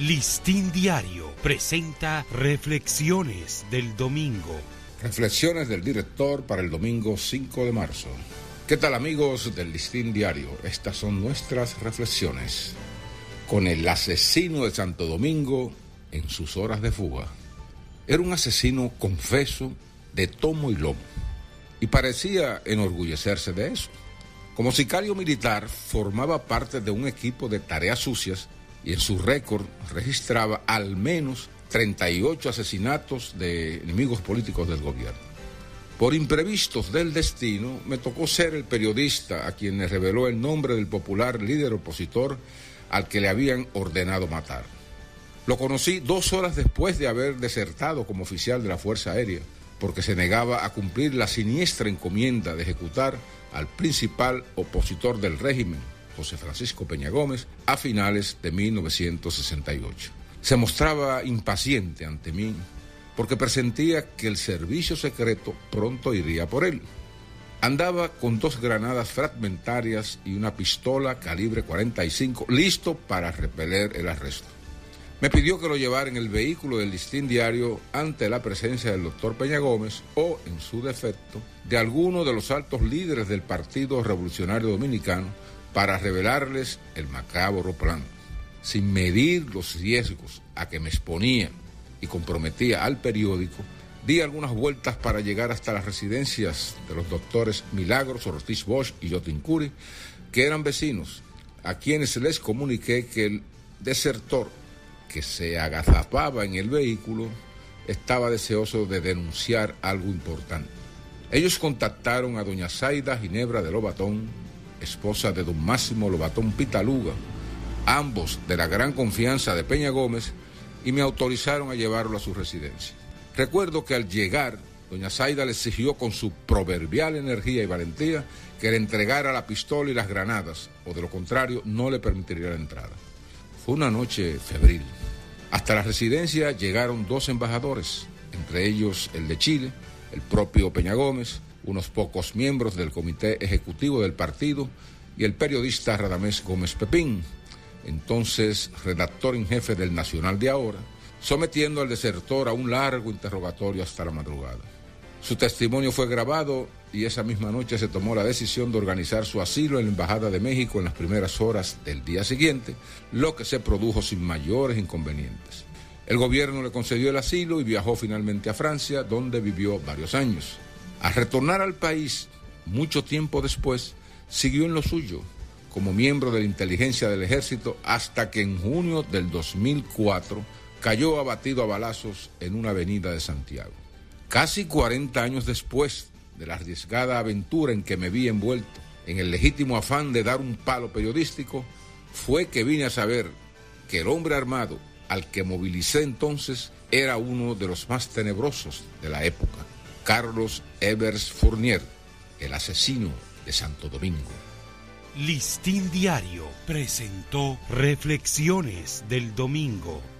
Listín Diario presenta Reflexiones del Domingo. Reflexiones del director para el domingo 5 de marzo. ¿Qué tal amigos del Listín Diario? Estas son nuestras reflexiones. Con el asesino de Santo Domingo en sus horas de fuga. Era un asesino confeso de tomo y lomo y parecía enorgullecerse de eso. Como sicario militar formaba parte de un equipo de tareas sucias y en su récord registraba al menos 38 asesinatos de enemigos políticos del gobierno. Por imprevistos del destino, me tocó ser el periodista a quien le reveló el nombre del popular líder opositor al que le habían ordenado matar. Lo conocí dos horas después de haber desertado como oficial de la Fuerza Aérea, porque se negaba a cumplir la siniestra encomienda de ejecutar al principal opositor del régimen, José Francisco Peña Gómez, a finales de 1968. Se mostraba impaciente ante mí porque presentía que el servicio secreto pronto iría por él. Andaba con dos granadas fragmentarias y una pistola calibre 45 listo para repeler el arresto. Me pidió que lo llevara en el vehículo del listín diario ante la presencia del doctor Peña Gómez o, en su defecto, de alguno de los altos líderes del Partido Revolucionario Dominicano para revelarles el macabro plan. Sin medir los riesgos a que me exponía y comprometía al periódico, di algunas vueltas para llegar hasta las residencias de los doctores Milagros, Ortiz Bosch y Jotin Curi, que eran vecinos, a quienes les comuniqué que el desertor que se agazapaba en el vehículo estaba deseoso de denunciar algo importante. Ellos contactaron a doña Zaida Ginebra de Lobatón, esposa de don Máximo Lobatón Pitaluga, ambos de la gran confianza de Peña Gómez, y me autorizaron a llevarlo a su residencia. Recuerdo que al llegar, doña Zaida le exigió con su proverbial energía y valentía que le entregara la pistola y las granadas, o de lo contrario no le permitiría la entrada. Fue una noche febril. Hasta la residencia llegaron dos embajadores, entre ellos el de Chile, el propio Peña Gómez, unos pocos miembros del comité ejecutivo del partido y el periodista Radamés Gómez Pepín, entonces redactor en jefe del Nacional de ahora, sometiendo al desertor a un largo interrogatorio hasta la madrugada. Su testimonio fue grabado y esa misma noche se tomó la decisión de organizar su asilo en la Embajada de México en las primeras horas del día siguiente, lo que se produjo sin mayores inconvenientes. El gobierno le concedió el asilo y viajó finalmente a Francia, donde vivió varios años. Al retornar al país, mucho tiempo después, siguió en lo suyo, como miembro de la inteligencia del ejército, hasta que en junio del 2004 cayó abatido a balazos en una avenida de Santiago. Casi 40 años después de la arriesgada aventura en que me vi envuelto en el legítimo afán de dar un palo periodístico, fue que vine a saber que el hombre armado al que movilicé entonces era uno de los más tenebrosos de la época, Carlos Evers Fournier, el asesino de Santo Domingo. Listín Diario presentó Reflexiones del Domingo.